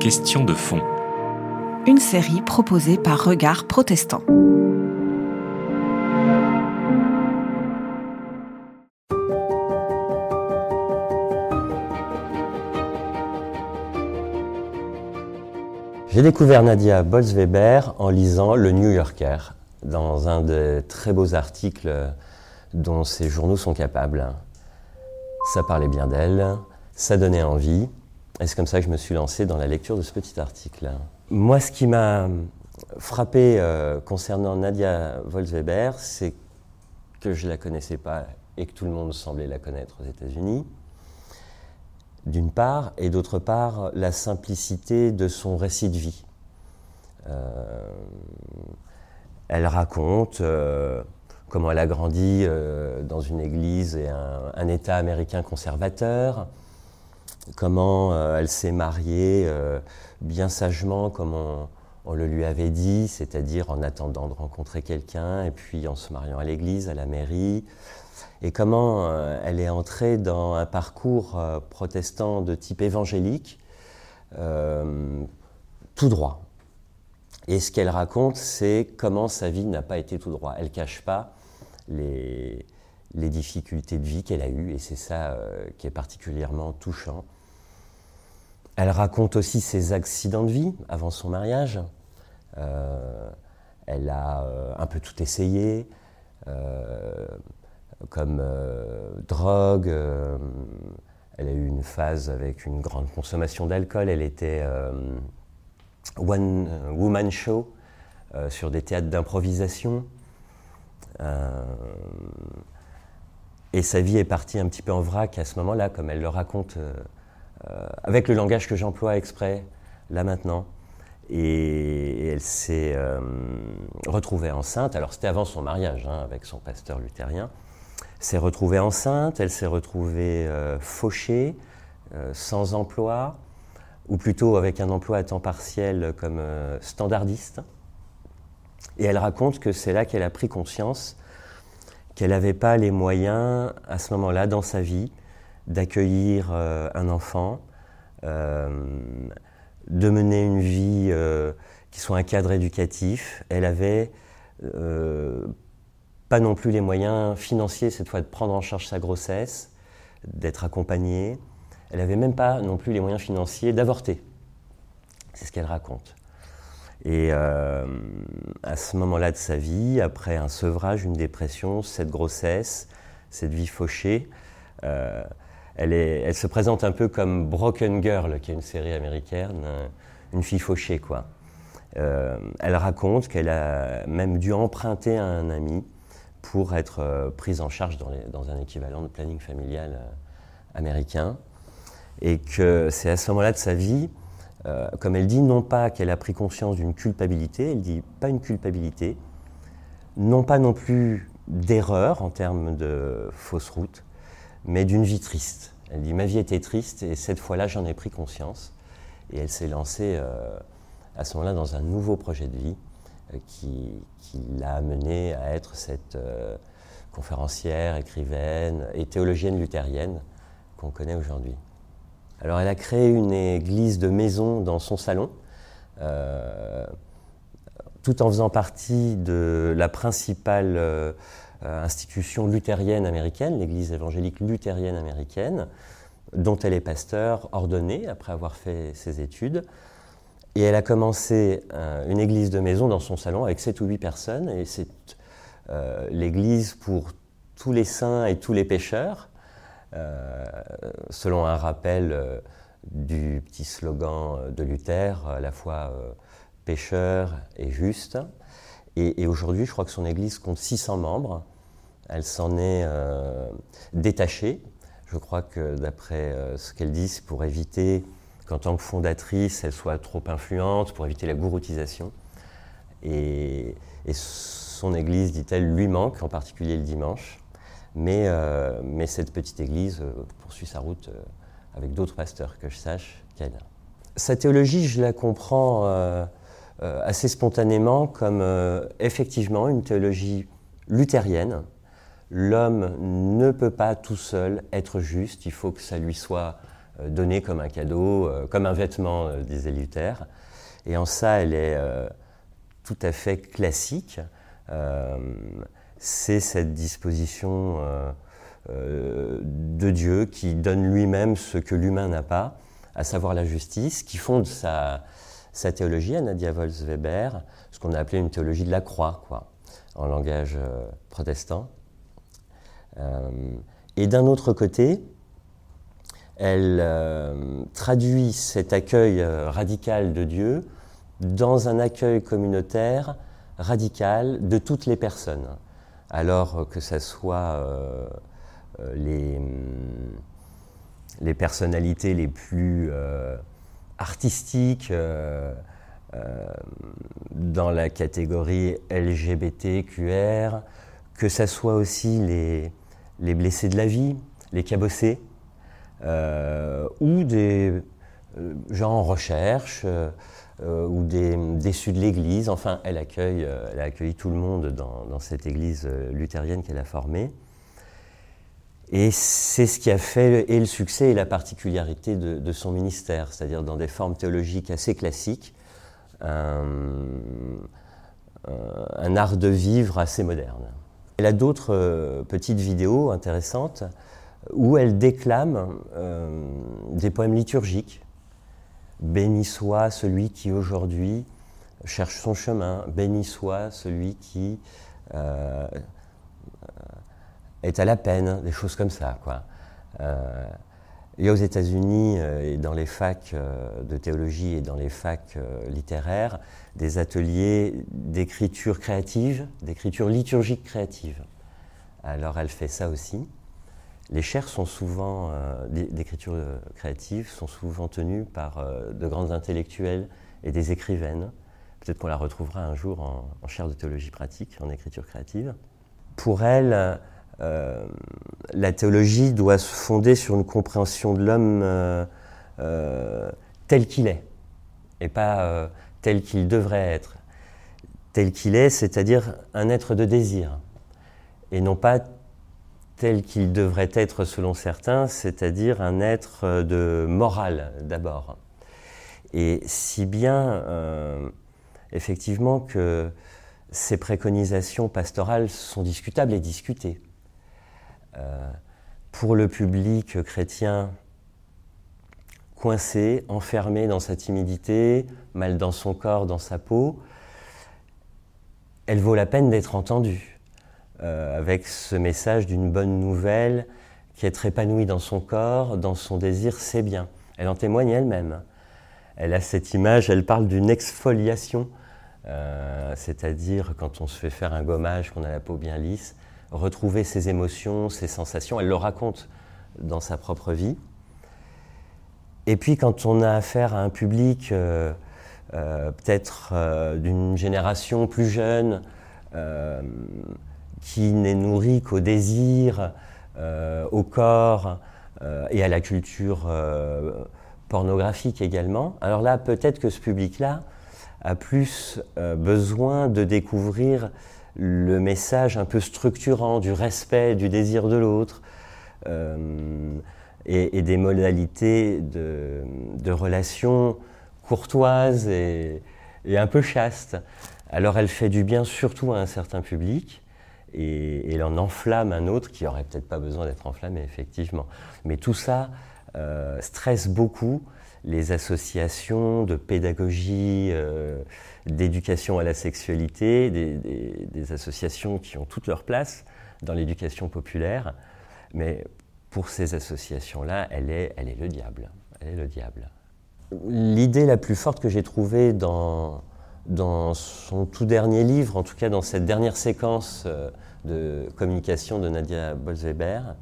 Question de fond. Une série proposée par Regard Protestant. J'ai découvert Nadia Bolz-Weber en lisant Le New Yorker, dans un des très beaux articles dont ces journaux sont capables. Ça parlait bien d'elle, ça donnait envie, et c'est comme ça que je me suis lancé dans la lecture de ce petit article. Moi, ce qui m'a frappé euh, concernant Nadia Bolz-Weber, c'est que je ne la connaissais pas et que tout le monde semblait la connaître aux États-Unis d'une part, et d'autre part, la simplicité de son récit de vie. Euh, elle raconte euh, comment elle a grandi dans une église et un, État américain conservateur, comment elle s'est mariée bien sagement, comme on, le lui avait dit, c'est-à-dire en attendant de rencontrer quelqu'un, et puis en se mariant à l'église, à la mairie et comment euh, elle est entrée dans un parcours euh, protestant de type évangélique, euh, tout droit. Et ce qu'elle raconte, c'est comment sa vie n'a pas été tout droit. Elle cache pas les, difficultés de vie qu'elle a eues, et c'est ça qui est particulièrement touchant. Elle raconte aussi ses accidents de vie avant son mariage. elle a un peu tout essayé comme euh, drogue. Euh, elle a eu une phase avec une grande consommation d'alcool. Elle était euh, one woman show sur des théâtres d'improvisation. et sa vie est partie un petit peu en vrac à ce moment-là, comme elle le raconte, avec le langage que j'emploie exprès, là maintenant. Et, elle s'est retrouvée enceinte. Alors c'était avant son mariage hein, avec son pasteur luthérien s'est retrouvée enceinte, elle s'est retrouvée euh, fauchée, euh, sans emploi, ou plutôt avec un emploi à temps partiel comme euh, standardiste. Et elle raconte que c'est là qu'elle a pris conscience qu'elle n'avait pas les moyens, à ce moment-là, dans sa vie, d'accueillir un enfant, de mener une vie qui soit un cadre éducatif. Elle avait pas non plus les moyens financiers, cette fois, de prendre en charge sa grossesse, d'être accompagnée. Elle n'avait même pas non plus les moyens financiers d'avorter. C'est ce qu'elle raconte. Et euh, à ce moment-là de sa vie, après un sevrage, une dépression, cette grossesse, cette vie fauchée, euh, elle, se présente un peu comme Broken Girl, qui est une série américaine, euh, une fille fauchée, quoi. elle raconte qu'elle a même dû emprunter à un ami pour être euh, prise en charge dans, un équivalent de planning familial euh, américain. Et que c'est à ce moment-là de sa vie, euh, comme elle dit, non pas qu'elle a pris conscience d'une culpabilité, elle dit pas une culpabilité, non pas non plus d'erreur en termes de fausse route, mais d'une vie triste. Elle dit ma vie était triste et cette fois-là j'en ai pris conscience. Et elle s'est lancée à ce moment-là dans un nouveau projet de vie euh, qui, l'a amenée à être cette euh, conférencière, écrivaine et théologienne luthérienne qu'on connaît aujourd'hui. Alors elle a créé une église de maison dans son salon, euh, tout en faisant partie de la principale institution luthérienne américaine, l'église évangélique luthérienne américaine, dont elle est pasteur ordonné après avoir fait ses études. Et elle a commencé euh, une église de maison dans son salon avec 7 ou 8 personnes. Et c'est euh, l'église pour tous les saints et tous les pécheurs, euh, selon un rappel du petit slogan de Luther, à la fois pécheur et juste. Et, aujourd'hui, je crois que son église compte 600 membres. Elle s'en est détachée. Je crois que d'après ce qu'elle dit, c'est pour éviter qu'en tant que fondatrice, elle soit trop influente pour éviter la gouroutisation. Et, son église, dit-elle, lui manque, en particulier le dimanche. Mais, euh, mais cette petite église euh, poursuit sa route euh, avec d'autres pasteurs que je sache qu'elle. Sa théologie, je la comprends assez spontanément comme effectivement une théologie luthérienne. L'homme ne peut pas tout seul être juste, il faut que ça lui soit donnée comme un cadeau, comme un vêtement, disait Luther. Et en ça, elle est tout à fait classique. C'est cette disposition de Dieu qui donne lui-même ce que l'humain n'a pas, à savoir la justice, qui fonde sa, sa théologie à Nadia Volz-Weber, ce qu'on a appelé une théologie de la croix, quoi, en langage euh, protestant. Euh, et d'un autre côté, elle euh, traduit cet accueil radical de Dieu dans un accueil communautaire radical de toutes les personnes, alors que ce soit les, les, personnalités les plus euh, dans la catégorie LGBTQR, que ce soit aussi les, les, blessés de la vie, les cabossés, euh, ou des euh, gens en recherche, ou des déçus de l'Église. Enfin, elle accueille, elle tout le monde dans cette Église luthérienne qu'elle a formée. Et c'est ce qui a fait et le succès et la particularité de, son ministère, c'est-à-dire dans des formes théologiques assez classiques, un, art de vivre assez moderne. Elle a d'autres euh, petites vidéos intéressantes où elle déclame euh, des poèmes liturgiques. Béni soit celui qui aujourd'hui cherche son chemin, béni soit celui qui euh, est à la peine, des choses comme ça. Quoi. Y a aux États-Unis euh, et dans les facs euh, de théologie et dans les facs euh, littéraires des ateliers d'écriture créative, d'écriture liturgique créative. Alors elle fait ça aussi. Les chaires sont souvent d'écriture créative sont souvent tenues par de grands intellectuels et des écrivaines. Peut-être qu'on la retrouvera un jour en chaire de théologie pratique, en écriture créative. Pour elle, euh, la théologie doit se fonder sur une compréhension de l'homme euh, euh, tel qu'il est, et pas tel qu'il devrait être. Tel qu'il est, c'est-à-dire un être de désir, et non pas tel qu'il devrait être selon certains, c'est-à-dire un être de morale d'abord. Et si bien, effectivement, que ces préconisations pastorales sont discutables et discutées. Euh, pour le public chrétien coincé, enfermé dans sa timidité, mal dans son corps, dans sa peau, elle vaut la peine d'être entendue, euh, avec ce message d'une bonne nouvelle qui est épanouie dans son corps, dans son désir, c'est bien. Elle en témoigne elle-même. Elle a cette image, elle parle d'une exfoliation, euh, c'est-à-dire quand on se fait faire un gommage, qu'on a la peau bien lisse, retrouver ses émotions, ses sensations. Elle le raconte dans sa propre vie. Et puis quand on a affaire à un public euh, euh, peut-être euh, d'une génération plus jeune, qui n'est nourri qu'au désir, au corps et à la culture pornographique également, alors là peut-être que ce public-là a plus besoin de découvrir le message un peu structurant du respect, du désir de l'autre, euh, et, des modalités de, relations courtoises et, un peu chastes. Alors elle fait du bien surtout à un certain public, et, elle en enflamme un autre qui aurait peut-être pas besoin d'être enflammé, effectivement. Mais tout ça euh, stresse beaucoup les associations de pédagogie, euh, d'éducation à la sexualité, des, associations qui ont toute leur place dans l'éducation populaire. Mais pour ces associations-là, elle est, elle est le diable. Elle est le diable. L'idée la plus forte que j'ai trouvée dans, dans son tout dernier livre, en tout cas dans cette dernière séquence euh, de communication de Nadia Bolzweber,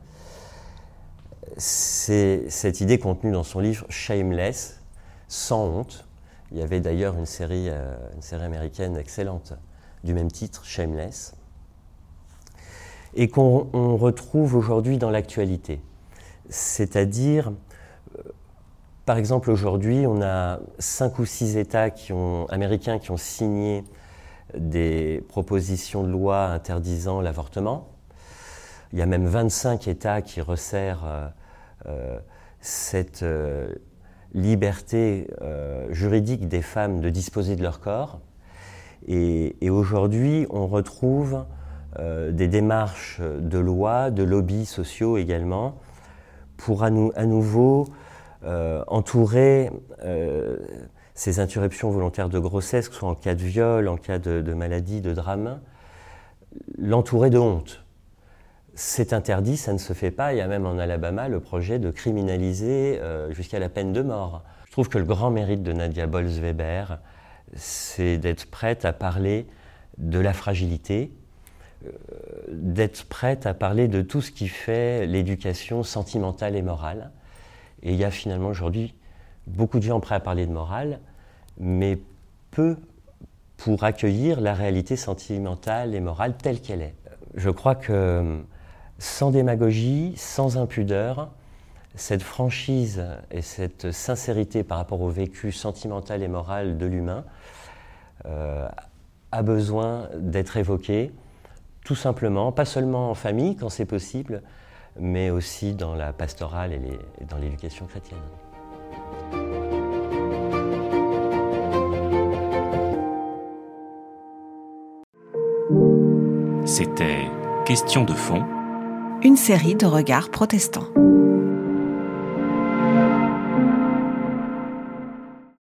c'est cette idée contenue dans son livre Shameless, sans honte. Il y avait d'ailleurs une série, euh, américaine excellente du même titre, Shameless, et qu'on retrouve aujourd'hui dans l'actualité. C'est-à-dire, euh, par exemple, aujourd'hui, on a cinq ou six États américains qui ont signé des propositions de loi interdisant l'avortement. Il y a même 25 États qui resserrent euh, cette euh, liberté euh, juridique des femmes de disposer de leur corps. Et, aujourd'hui, on retrouve euh, des démarches de loi, de lobbies sociaux également, pour à, nouveau entourer ces interruptions volontaires de grossesse, que ce soit en cas de viol, en cas de, de maladie, de drame, l'entourer de honte c'est interdit, ça ne se fait pas. Il y a même en Alabama le projet de criminaliser euh, jusqu'à la peine de mort. Je trouve que le grand mérite de Nadia Bolz-Weber, c'est d'être prête à parler de la fragilité, euh, d'être prête à parler de tout ce qui fait l'éducation sentimentale et morale. Et il y a finalement aujourd'hui beaucoup de gens prêts à parler de morale, mais peu pour accueillir la réalité sentimentale et morale telle qu'elle est. Je crois que sans démagogie, sans impudeur, cette franchise et cette sincérité par rapport au vécu sentimental et moral de l'humain euh, a besoin d'être évoquée, tout simplement, pas seulement en famille quand c'est possible, mais aussi dans la pastorale et, et dans l'éducation chrétienne. C'était Question de fond une série de regards protestants.